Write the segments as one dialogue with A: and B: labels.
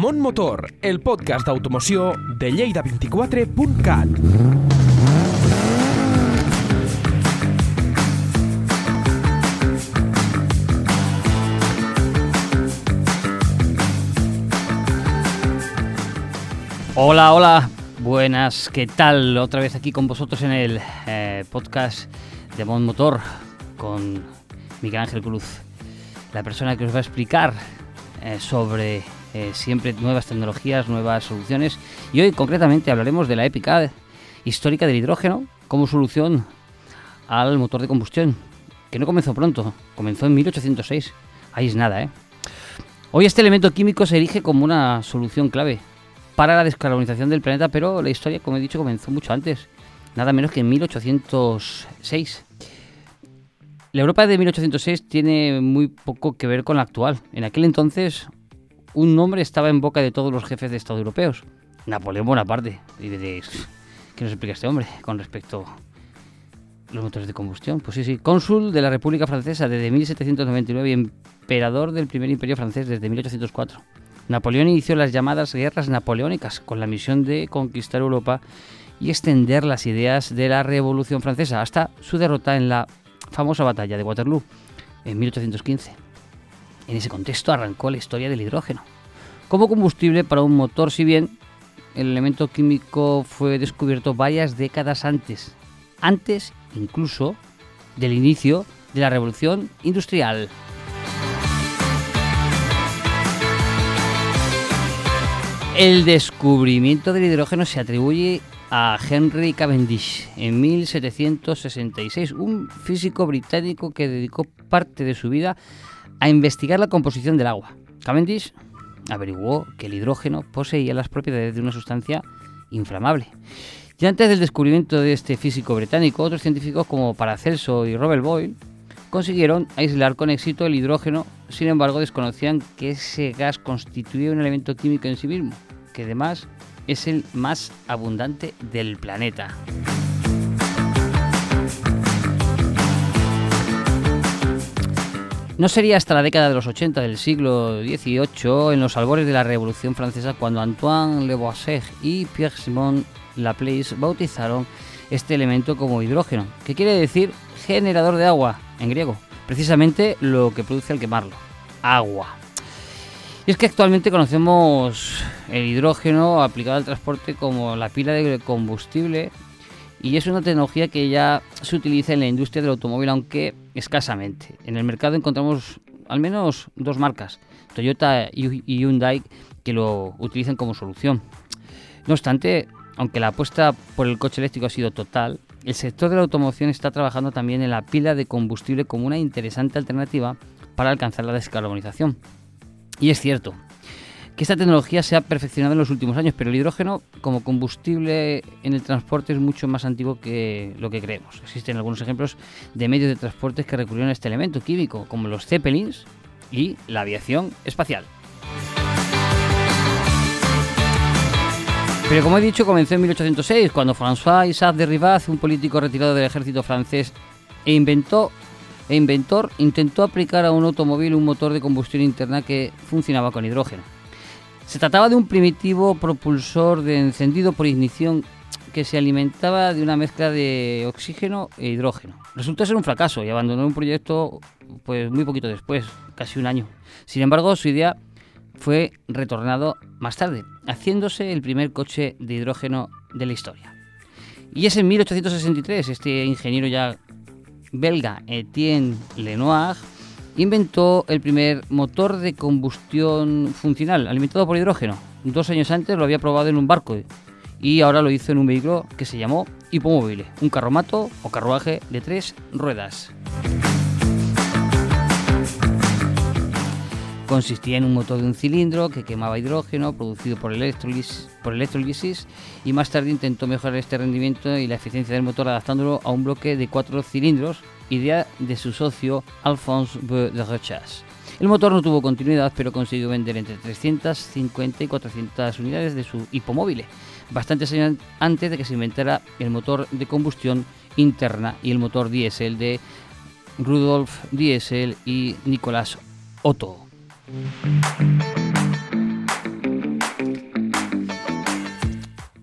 A: Mont Motor, el podcast d'automoció de Lleida24.cat.
B: Hola, hola, buenas, ¿qué tal? Otra vez aquí con vosotros en el eh, podcast de Mont Motor con Miguel Ángel Cruz, la persona que os va a explicar eh, sobre eh, siempre nuevas tecnologías, nuevas soluciones. Y hoy concretamente hablaremos de la épica histórica del hidrógeno como solución al motor de combustión, que no comenzó pronto, comenzó en 1806. Ahí es nada, ¿eh? Hoy este elemento químico se erige como una solución clave para la descarbonización del planeta, pero la historia, como he dicho, comenzó mucho antes, nada menos que en 1806. La Europa de 1806 tiene muy poco que ver con la actual. En aquel entonces, un nombre estaba en boca de todos los jefes de Estado europeos. Napoleón Bonaparte. Y diréis, ¿qué nos explica este hombre con respecto a los motores de combustión? Pues sí, sí, cónsul de la República Francesa desde 1799 y emperador del primer imperio francés desde 1804. Napoleón inició las llamadas guerras napoleónicas con la misión de conquistar Europa y extender las ideas de la Revolución Francesa hasta su derrota en la famosa batalla de Waterloo en 1815. En ese contexto arrancó la historia del hidrógeno como combustible para un motor, si bien el elemento químico fue descubierto varias décadas antes, antes incluso del inicio de la revolución industrial. El descubrimiento del hidrógeno se atribuye a Henry Cavendish en 1766, un físico británico que dedicó parte de su vida a investigar la composición del agua. Cavendish averiguó que el hidrógeno poseía las propiedades de una sustancia inflamable. Y antes del descubrimiento de este físico británico, otros científicos como Paracelso y Robert Boyle consiguieron aislar con éxito el hidrógeno, sin embargo desconocían que ese gas constituía un elemento químico en sí mismo, que además es el más abundante del planeta. No sería hasta la década de los 80 del siglo XVIII, en los albores de la Revolución Francesa, cuando Antoine Lavoisier y Pierre-Simon Laplace bautizaron este elemento como hidrógeno, que quiere decir generador de agua en griego, precisamente lo que produce al quemarlo, agua. Y es que actualmente conocemos el hidrógeno aplicado al transporte como la pila de combustible y es una tecnología que ya se utiliza en la industria del automóvil, aunque escasamente. En el mercado encontramos al menos dos marcas, Toyota y Hyundai, que lo utilizan como solución. No obstante, aunque la apuesta por el coche eléctrico ha sido total, el sector de la automoción está trabajando también en la pila de combustible como una interesante alternativa para alcanzar la descarbonización. Y es cierto que esta tecnología se ha perfeccionado en los últimos años, pero el hidrógeno como combustible en el transporte es mucho más antiguo que lo que creemos. Existen algunos ejemplos de medios de transporte que recurrieron a este elemento químico, como los zeppelins y la aviación espacial. Pero como he dicho, comenzó en 1806, cuando François Isaac de Rivaz, un político retirado del ejército francés e inventó e inventor, intentó aplicar a un automóvil un motor de combustión interna que funcionaba con hidrógeno. Se trataba de un primitivo propulsor de encendido por ignición que se alimentaba de una mezcla de oxígeno e hidrógeno. Resultó ser un fracaso y abandonó un proyecto pues muy poquito después, casi un año. Sin embargo, su idea fue retornado más tarde, haciéndose el primer coche de hidrógeno de la historia. Y es en 1863, este ingeniero ya belga Etienne Lenoir inventó el primer motor de combustión funcional alimentado por hidrógeno. Dos años antes lo había probado en un barco y ahora lo hizo en un vehículo que se llamó hipomóvil, un carromato o carruaje de tres ruedas. Consistía en un motor de un cilindro que quemaba hidrógeno producido por, por electrolisis y más tarde intentó mejorar este rendimiento y la eficiencia del motor adaptándolo a un bloque de cuatro cilindros, idea de su socio Alphonse B. de Rochas. El motor no tuvo continuidad, pero consiguió vender entre 350 y 400 unidades de su hipomóvil, bastantes años antes de que se inventara el motor de combustión interna y el motor diésel de Rudolf Diesel y Nicolas Otto.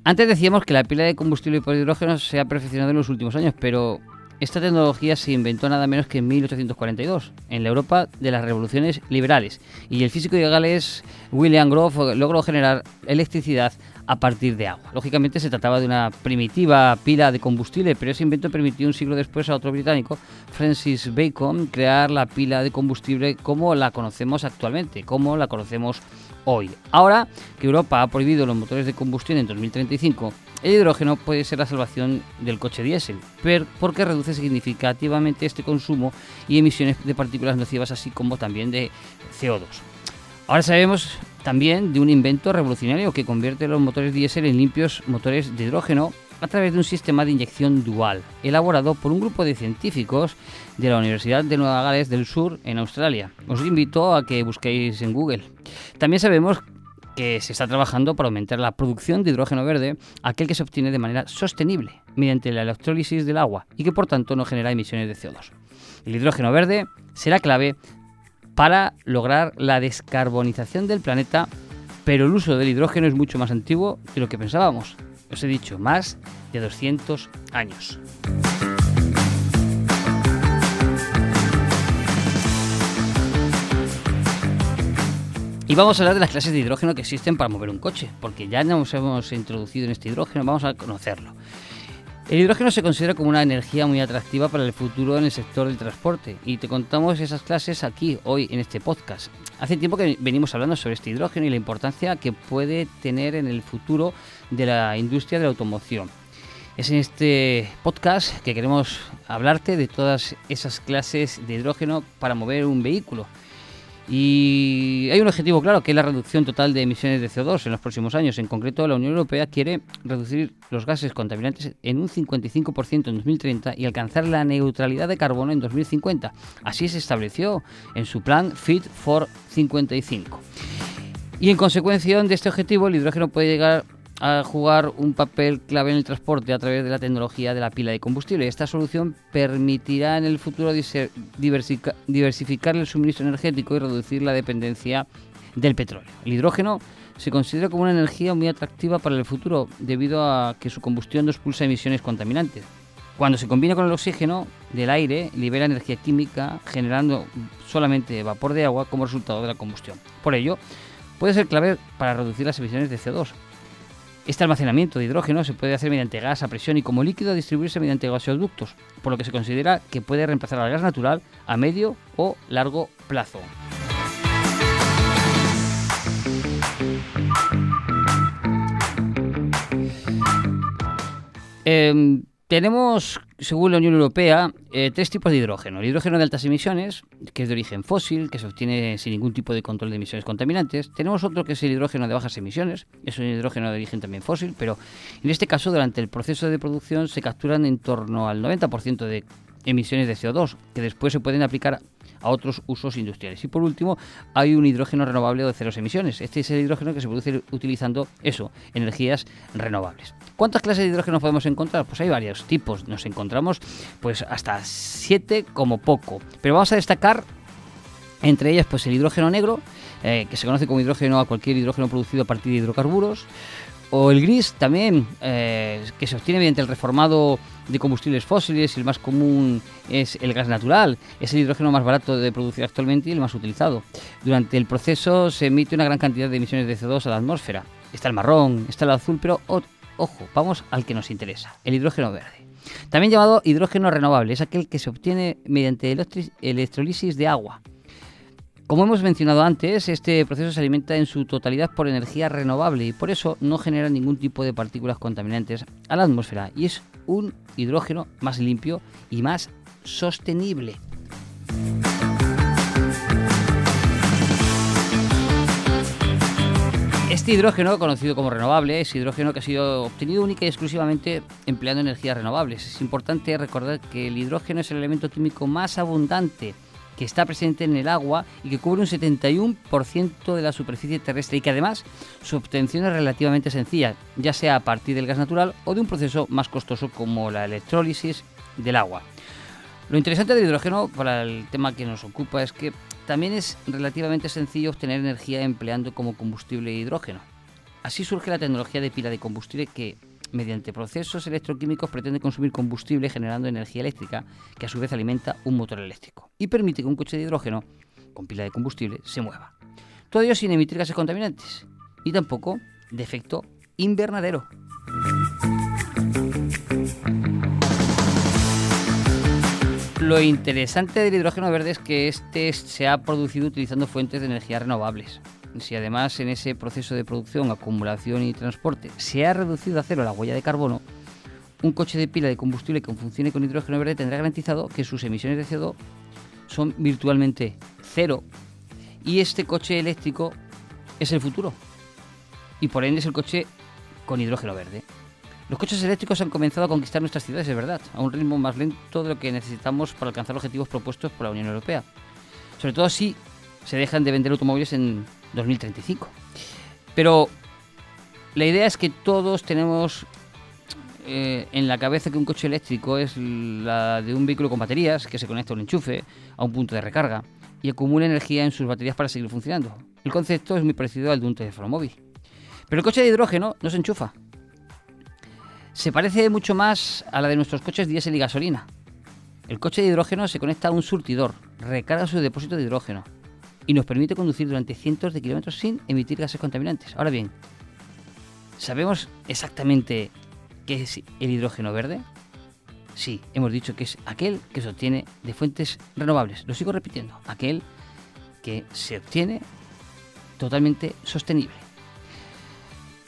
B: Antes decíamos que la pila de combustible por hidrógeno se ha perfeccionado en los últimos años, pero esta tecnología se inventó nada menos que en 1842, en la Europa de las revoluciones liberales, y el físico de Gales William Grove logró generar electricidad a partir de agua. Lógicamente se trataba de una primitiva pila de combustible, pero ese invento permitió un siglo después a otro británico, Francis Bacon, crear la pila de combustible como la conocemos actualmente, como la conocemos hoy. Ahora que Europa ha prohibido los motores de combustión en 2035, el hidrógeno puede ser la salvación del coche diésel, porque reduce significativamente este consumo y emisiones de partículas nocivas, así como también de CO2. Ahora sabemos también de un invento revolucionario que convierte los motores diésel en limpios motores de hidrógeno a través de un sistema de inyección dual, elaborado por un grupo de científicos de la Universidad de Nueva Gales del Sur en Australia. Os invito a que busquéis en Google. También sabemos que se está trabajando para aumentar la producción de hidrógeno verde, aquel que se obtiene de manera sostenible mediante la electrólisis del agua y que por tanto no genera emisiones de CO2. El hidrógeno verde será clave para lograr la descarbonización del planeta, pero el uso del hidrógeno es mucho más antiguo de lo que pensábamos. Os he dicho, más de 200 años. Y vamos a hablar de las clases de hidrógeno que existen para mover un coche, porque ya nos hemos introducido en este hidrógeno, vamos a conocerlo. El hidrógeno se considera como una energía muy atractiva para el futuro en el sector del transporte y te contamos esas clases aquí, hoy, en este podcast. Hace tiempo que venimos hablando sobre este hidrógeno y la importancia que puede tener en el futuro de la industria de la automoción. Es en este podcast que queremos hablarte de todas esas clases de hidrógeno para mover un vehículo. Y hay un objetivo claro, que es la reducción total de emisiones de CO2 en los próximos años. En concreto, la Unión Europea quiere reducir los gases contaminantes en un 55% en 2030 y alcanzar la neutralidad de carbono en 2050. Así se estableció en su plan Fit for 55. Y en consecuencia de este objetivo, el hidrógeno puede llegar a jugar un papel clave en el transporte a través de la tecnología de la pila de combustible. Esta solución permitirá en el futuro diversificar el suministro energético y reducir la dependencia del petróleo. El hidrógeno se considera como una energía muy atractiva para el futuro debido a que su combustión no expulsa emisiones contaminantes. Cuando se combina con el oxígeno del aire, libera energía química generando solamente vapor de agua como resultado de la combustión. Por ello, puede ser clave para reducir las emisiones de CO2, este almacenamiento de hidrógeno se puede hacer mediante gas a presión y como líquido distribuirse mediante gasoductos, por lo que se considera que puede reemplazar al gas natural a medio o largo plazo. Em, tenemos, según la Unión Europea, eh, tres tipos de hidrógeno. El hidrógeno de altas emisiones, que es de origen fósil, que se obtiene sin ningún tipo de control de emisiones contaminantes. Tenemos otro que es el hidrógeno de bajas emisiones, es un hidrógeno de origen también fósil, pero en este caso durante el proceso de producción se capturan en torno al 90% de emisiones de CO2, que después se pueden aplicar a otros usos industriales. Y por último, hay un hidrógeno renovable de cero emisiones. Este es el hidrógeno que se produce utilizando eso, energías renovables. ¿Cuántas clases de hidrógeno podemos encontrar? Pues hay varios tipos. Nos encontramos pues hasta siete como poco. Pero vamos a destacar entre ellas pues el hidrógeno negro, eh, que se conoce como hidrógeno a cualquier hidrógeno producido a partir de hidrocarburos o el gris también, eh, que se obtiene mediante el reformado de combustibles fósiles y el más común es el gas natural. Es el hidrógeno más barato de producir actualmente y el más utilizado. Durante el proceso se emite una gran cantidad de emisiones de CO2 a la atmósfera. Está el marrón, está el azul, pero ojo, vamos al que nos interesa, el hidrógeno verde. También llamado hidrógeno renovable, es aquel que se obtiene mediante electrolisis de agua. Como hemos mencionado antes, este proceso se alimenta en su totalidad por energía renovable y por eso no genera ningún tipo de partículas contaminantes a la atmósfera y es un hidrógeno más limpio y más sostenible. Este hidrógeno, conocido como renovable, es hidrógeno que ha sido obtenido única y exclusivamente empleando energías renovables. Es importante recordar que el hidrógeno es el elemento químico más abundante que está presente en el agua y que cubre un 71% de la superficie terrestre y que además su obtención es relativamente sencilla, ya sea a partir del gas natural o de un proceso más costoso como la electrólisis del agua. Lo interesante del hidrógeno para el tema que nos ocupa es que también es relativamente sencillo obtener energía empleando como combustible hidrógeno. Así surge la tecnología de pila de combustible que, mediante procesos electroquímicos, pretende consumir combustible generando energía eléctrica, que a su vez alimenta un motor eléctrico y permite que un coche de hidrógeno con pila de combustible se mueva. Todo ello sin emitir gases contaminantes, ni tampoco de efecto invernadero. Lo interesante del hidrógeno verde es que este se ha producido utilizando fuentes de energía renovables. Si además en ese proceso de producción, acumulación y transporte se ha reducido a cero la huella de carbono, un coche de pila de combustible que funcione con hidrógeno verde tendrá garantizado que sus emisiones de CO2 son virtualmente cero y este coche eléctrico es el futuro y por ende es el coche con hidrógeno verde. Los coches eléctricos han comenzado a conquistar nuestras ciudades, es verdad, a un ritmo más lento de lo que necesitamos para alcanzar objetivos propuestos por la Unión Europea. Sobre todo si se dejan de vender automóviles en 2035. Pero la idea es que todos tenemos eh, en la cabeza que un coche eléctrico es la de un vehículo con baterías que se conecta a un enchufe, a un punto de recarga y acumula energía en sus baterías para seguir funcionando. El concepto es muy parecido al de un teléfono móvil. Pero el coche de hidrógeno no se enchufa, se parece mucho más a la de nuestros coches diésel y gasolina. El coche de hidrógeno se conecta a un surtidor, recarga su depósito de hidrógeno y nos permite conducir durante cientos de kilómetros sin emitir gases contaminantes. Ahora bien, ¿sabemos exactamente qué es el hidrógeno verde? Sí, hemos dicho que es aquel que se obtiene de fuentes renovables. Lo sigo repitiendo, aquel que se obtiene totalmente sostenible.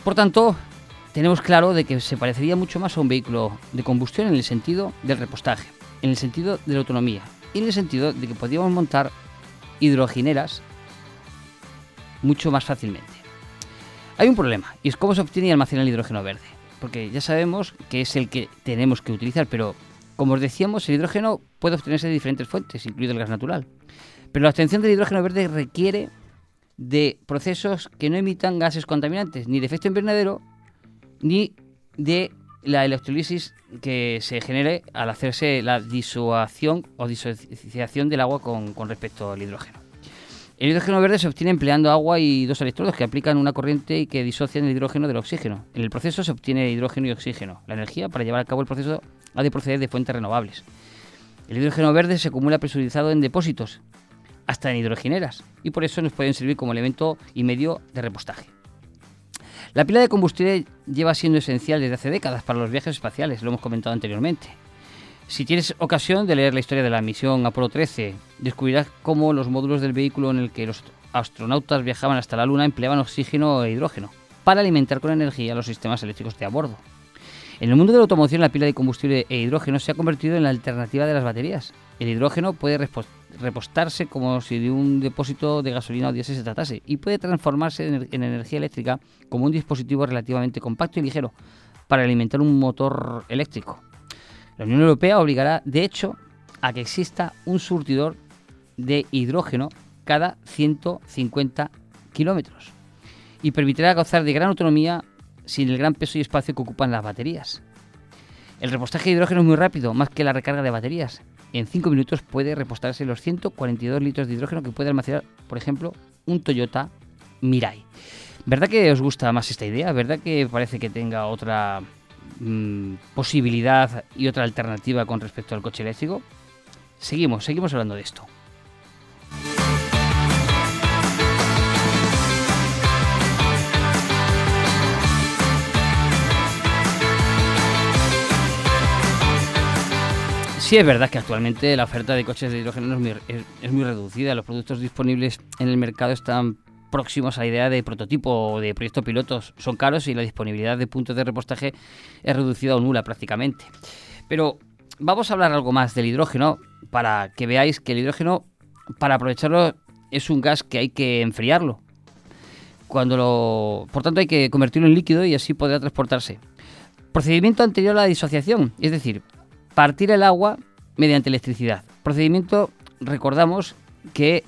B: Por tanto, tenemos claro de que se parecería mucho más a un vehículo de combustión en el sentido del repostaje, en el sentido de la autonomía y en el sentido de que podríamos montar hidrogeneras mucho más fácilmente. Hay un problema y es cómo se obtiene y almacena el hidrógeno verde, porque ya sabemos que es el que tenemos que utilizar, pero como os decíamos, el hidrógeno puede obtenerse de diferentes fuentes, incluido el gas natural. Pero la obtención del hidrógeno verde requiere de procesos que no emitan gases contaminantes, ni de efecto invernadero, ni de la electrolisis que se genere al hacerse la disuación o disociación del agua con, respecto al hidrógeno. El hidrógeno verde se obtiene empleando agua y dos electrodos que aplican una corriente y que disocian el hidrógeno del oxígeno. En el proceso se obtiene hidrógeno y oxígeno, la energía para llevar a cabo el proceso ha de proceder de fuentes renovables. El hidrógeno verde se acumula presurizado en depósitos, hasta en hidrogeneras, y por eso nos pueden servir como elemento y medio de repostaje. La pila de combustible lleva siendo esencial desde hace décadas para los viajes espaciales, lo hemos comentado anteriormente. Si tienes ocasión de leer la historia de la misión Apolo 13, descubrirás cómo los módulos del vehículo en el que los astronautas viajaban hasta la Luna empleaban oxígeno e hidrógeno para alimentar con energía los sistemas eléctricos de a bordo. En el mundo de la automoción, la pila de combustible e hidrógeno se ha convertido en la alternativa de las baterías. El hidrógeno puede repostarse como si de un depósito de gasolina o diésel se tratase y puede transformarse en, energía eléctrica como un dispositivo relativamente compacto y ligero para alimentar un motor eléctrico. La Unión Europea obligará, de hecho, a que exista un surtidor de hidrógeno cada 150 kilómetros y permitirá gozar de gran autonomía sin el gran peso y espacio que ocupan las baterías. El repostaje de hidrógeno es muy rápido, más que la recarga de baterías. En 5 minutos puede repostarse los 142 litros de hidrógeno que puede almacenar, por ejemplo, un Toyota Mirai. ¿Verdad que os gusta más esta idea? ¿Verdad que parece que tenga otra mm, posibilidad y otra alternativa con respecto al coche eléctrico? Seguimos, seguimos hablando de esto. Sí es verdad que actualmente la oferta de coches de hidrógeno es muy, reducida. Los productos disponibles en el mercado están próximos a la idea de prototipo o de proyecto pilotos. Son caros y la disponibilidad de puntos de repostaje es reducida o nula prácticamente. Pero vamos a hablar algo más del hidrógeno para que veáis que el hidrógeno, para aprovecharlo, es un gas que hay que enfriarlo. Cuando lo, por tanto, hay que convertirlo en líquido y así podrá transportarse. Procedimiento anterior a la disociación, es decir, partir el agua mediante electricidad. Procedimiento, recordamos, que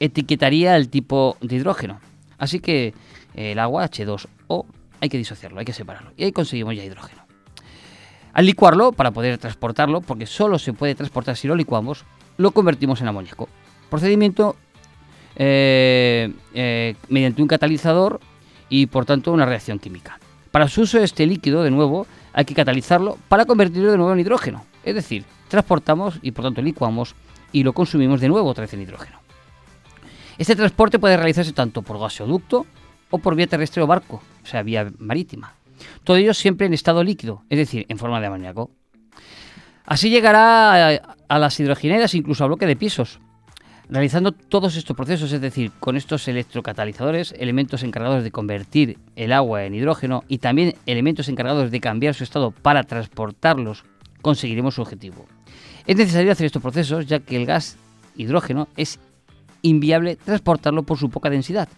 B: etiquetaría el tipo de hidrógeno. Así que eh, el agua H2O hay que disociarlo, hay que separarlo. Y ahí conseguimos ya hidrógeno. Al licuarlo, para poder transportarlo, porque solo se puede transportar si lo licuamos, lo convertimos en amoníaco. Procedimiento eh, eh, mediante un catalizador y por tanto una reacción química. Para su uso este líquido, de nuevo, hay que catalizarlo para convertirlo de nuevo en hidrógeno. Es decir, transportamos y por tanto licuamos y lo consumimos de nuevo otra vez en hidrógeno. Este transporte puede realizarse tanto por gasoducto o por vía terrestre o barco, o sea, vía marítima. Todo ello siempre en estado líquido, es decir, en forma de amoníaco. Así llegará a, las hidrogeneras incluso a bloque de pisos, realizando todos estos procesos, es decir, con estos electrocatalizadores, elementos encargados de convertir el agua en hidrógeno y también elementos encargados de cambiar su estado para transportarlos, conseguiremos su objetivo. Es necesario hacer estos procesos ya que el gas hidrógeno es inviable transportarlo por su poca densidad,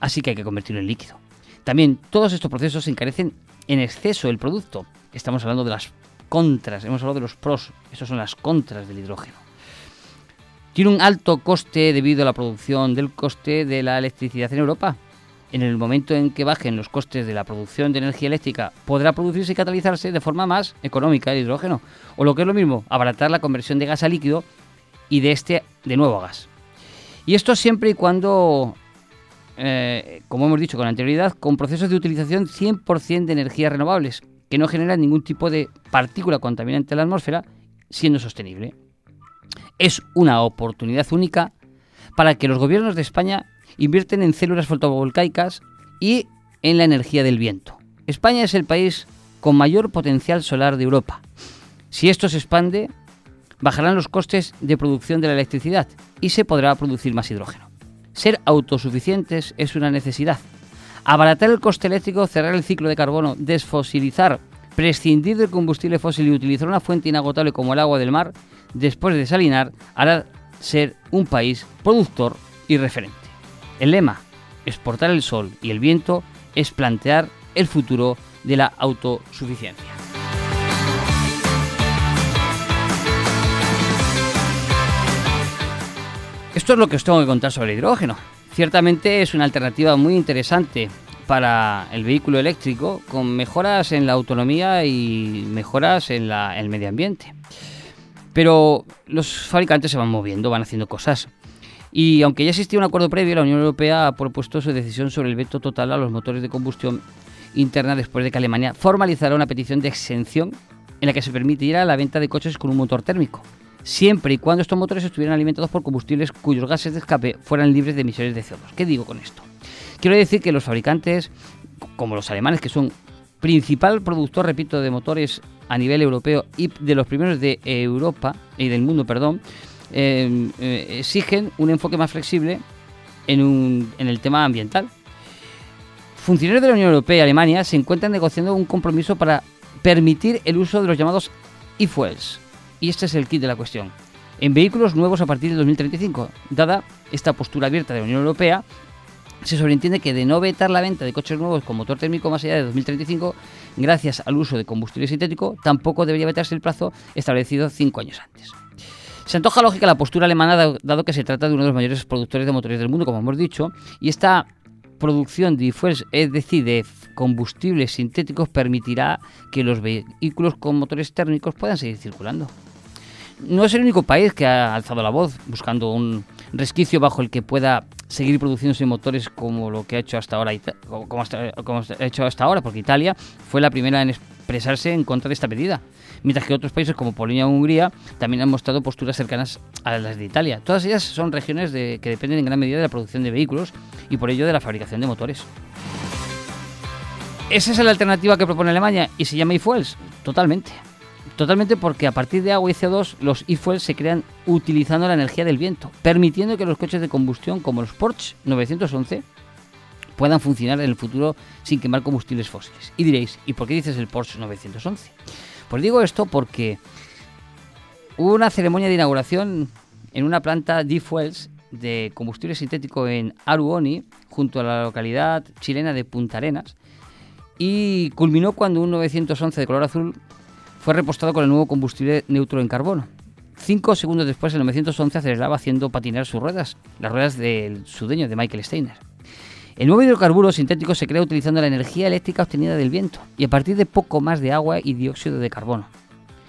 B: así que hay que convertirlo en líquido. También todos estos procesos encarecen en exceso el producto. Estamos hablando de las contras, hemos hablado de los pros, esas son las contras del hidrógeno. Tiene un alto coste debido a la producción del coste de la electricidad en Europa. En el momento en que bajen los costes de la producción de energía eléctrica, podrá producirse y catalizarse de forma más económica el hidrógeno. O lo que es lo mismo, abaratar la conversión de gas a líquido y de este de nuevo a gas. Y esto siempre y cuando, eh, como hemos dicho con anterioridad, con procesos de utilización 100% de energías renovables, que no generan ningún tipo de partícula contaminante en la atmósfera, siendo sostenible es una oportunidad única para que los gobiernos de España invierten en células fotovoltaicas y en la energía del viento. España es el país con mayor potencial solar de Europa. Si esto se expande, bajarán los costes de producción de la electricidad y se podrá producir más hidrógeno. Ser autosuficientes es una necesidad. Abaratar el coste eléctrico, cerrar el ciclo de carbono, desfosilizar, prescindir del combustible fósil y utilizar una fuente inagotable como el agua del mar después de desalinar, hará ser un país productor y referente. El lema, exportar el sol y el viento, es plantear el futuro de la autosuficiencia. Esto es lo que os tengo que contar sobre el hidrógeno. Ciertamente es una alternativa muy interesante para el vehículo eléctrico con mejoras en la autonomía y mejoras en, el medio ambiente. Pero los fabricantes se van moviendo, van haciendo cosas. Y aunque ya existía un acuerdo previo, la Unión Europea ha propuesto su decisión sobre el veto total a los motores de combustión interna después de que Alemania formalizara una petición de exención en la que se permitiera la venta de coches con un motor térmico, siempre y cuando estos motores estuvieran alimentados por combustibles cuyos gases de escape fueran libres de emisiones de CO2. ¿Qué digo con esto? Quiero decir que los fabricantes, como los alemanes, que son principal productor, repito, de motores a nivel europeo y de los primeros de Europa y del mundo, perdón, em, eh, exigen un enfoque más flexible en, en el tema ambiental. Funcionarios de la Unión Europea y Alemania se encuentran negociando un compromiso para permitir el uso de los llamados e-fuels. Y este es el kit de la cuestión. En vehículos nuevos a partir de 2035, dada esta postura abierta de la Unión Europea, se sobreentiende que de no vetar la venta de coches nuevos con motor térmico más allá de 2035, gracias al uso de combustible sintético, tampoco debería vetarse el plazo establecido cinco años antes. Se antoja lógica la postura alemana, dado que se trata de uno de los mayores productores de motores del mundo, como hemos dicho, y esta producción de es decir, de combustibles sintéticos, permitirá que los vehículos con motores térmicos puedan seguir circulando. No es el único país que ha alzado la voz buscando un resquicio bajo el que pueda seguir produciéndose motores como lo que ha hecho hasta ahora, como, ha hecho hasta ahora, porque Italia fue la primera en expresarse en contra de esta medida, mientras que otros países como Polonia o Hungría también han mostrado posturas cercanas a las de Italia. Todas ellas son regiones que dependen en gran medida de la producción de vehículos y por ello de la fabricación de motores. ¿Esa es la alternativa que propone Alemania y se llama e-fuels? Totalmente. Totalmente porque a partir de agua y CO2 los e-fuels se crean utilizando la energía del viento, permitiendo que los coches de combustión como los Porsche 911 puedan funcionar en el futuro sin quemar combustibles fósiles. Y diréis, ¿y por qué dices el Porsche 911? Pues digo esto porque hubo una ceremonia de inauguración en una planta de fuels de combustible sintético en Aruoni, junto a la localidad chilena de Punta Arenas, y culminó cuando un 911 de color azul fue repostado con el nuevo combustible neutro en carbono. Cinco segundos después, el 911 aceleraba haciendo patinar sus ruedas, las ruedas del sudeño de Michael Steiner. El nuevo hidrocarburo sintético se crea utilizando la energía eléctrica obtenida del viento y a partir de poco más de agua y dióxido de carbono.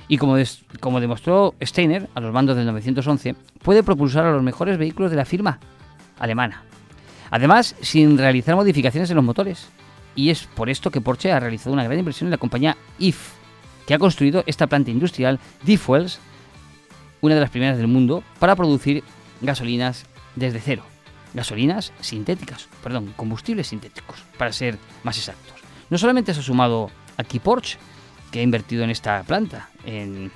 B: Y como, como demostró Steiner a los mandos del 911, puede propulsar a los mejores vehículos de la firma alemana. Además, sin realizar modificaciones en los motores. Y es por esto que Porsche ha realizado una gran inversión en la compañía IF, que ha construido esta planta industrial D-Fuels, una de las primeras del mundo, para producir gasolinas desde cero. Gasolinas sintéticas, perdón, combustibles sintéticos, para ser más exactos. No solamente se ha sumado aquí Porsche, que ha invertido en esta planta en,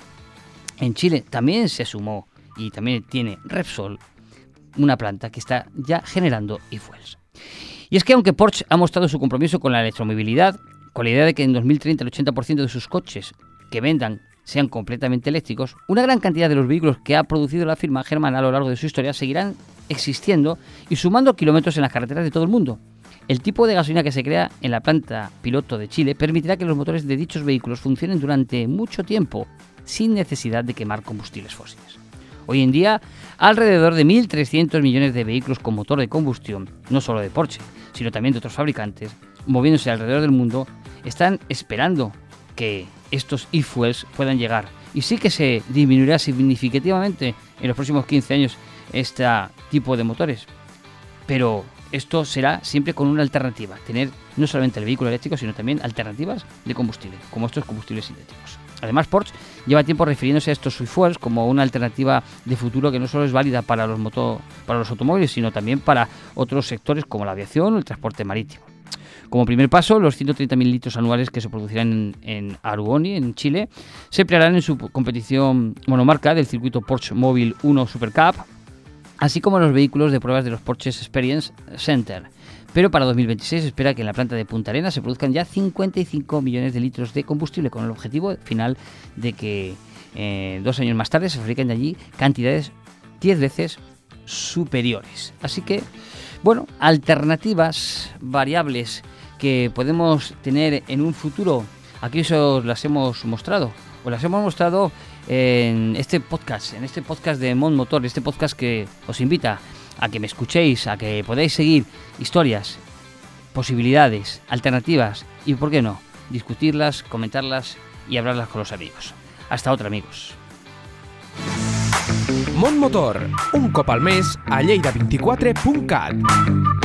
B: en Chile, también se sumó y también tiene Repsol, una planta que está ya generando e-fuels. Y es que aunque Porsche ha mostrado su compromiso con la electromovilidad, con la idea de que en 2030 el 80% de sus coches que vendan sean completamente eléctricos, una gran cantidad de los vehículos que ha producido la firma germana a lo largo de su historia seguirán existiendo y sumando kilómetros en las carreteras de todo el mundo. El tipo de gasolina que se crea en la planta piloto de Chile permitirá que los motores de dichos vehículos funcionen durante mucho tiempo, sin necesidad de quemar combustibles fósiles. Hoy en día, alrededor de 1.300 millones de vehículos con motor de combustión, no solo de Porsche, sino también de otros fabricantes, moviéndose alrededor del mundo, están esperando que estos e-fuels puedan llegar. Y sí que se disminuirá significativamente en los próximos 15 años este tipo de motores. Pero esto será siempre con una alternativa, tener no solamente el vehículo eléctrico, sino también alternativas de combustible, como estos combustibles sintéticos. Además, Porsche lleva tiempo refiriéndose a estos fuels como una alternativa de futuro que no solo es válida para los, para los automóviles, sino también para otros sectores como la aviación o el transporte marítimo. Como primer paso, los 130.000 litros anuales que se producirán en, en en Chile, se emplearán en su competición monomarca del circuito Porsche Mobile 1 Super Cup, así como los vehículos de pruebas de los Porsche Experience Center. Pero para 2026 se espera que en la planta de Punta Arenas se produzcan ya 55 millones de litros de combustible, con el objetivo final de que eh, dos años más tarde se fabriquen allí cantidades 10 veces superiores. Así que, bueno, alternativas variables que podemos tener en un futuro, aquí os las hemos mostrado. Os las hemos mostrado en este podcast, en este podcast de Mon Motor, este podcast que os invita a que me escuchéis, a que podáis seguir historias, posibilidades, alternativas y, ¿por qué no?, discutirlas, comentarlas y hablarlas con los amigos. Hasta otra, amigos.
A: Mon Motor, un cop al mes a lleida24.cat.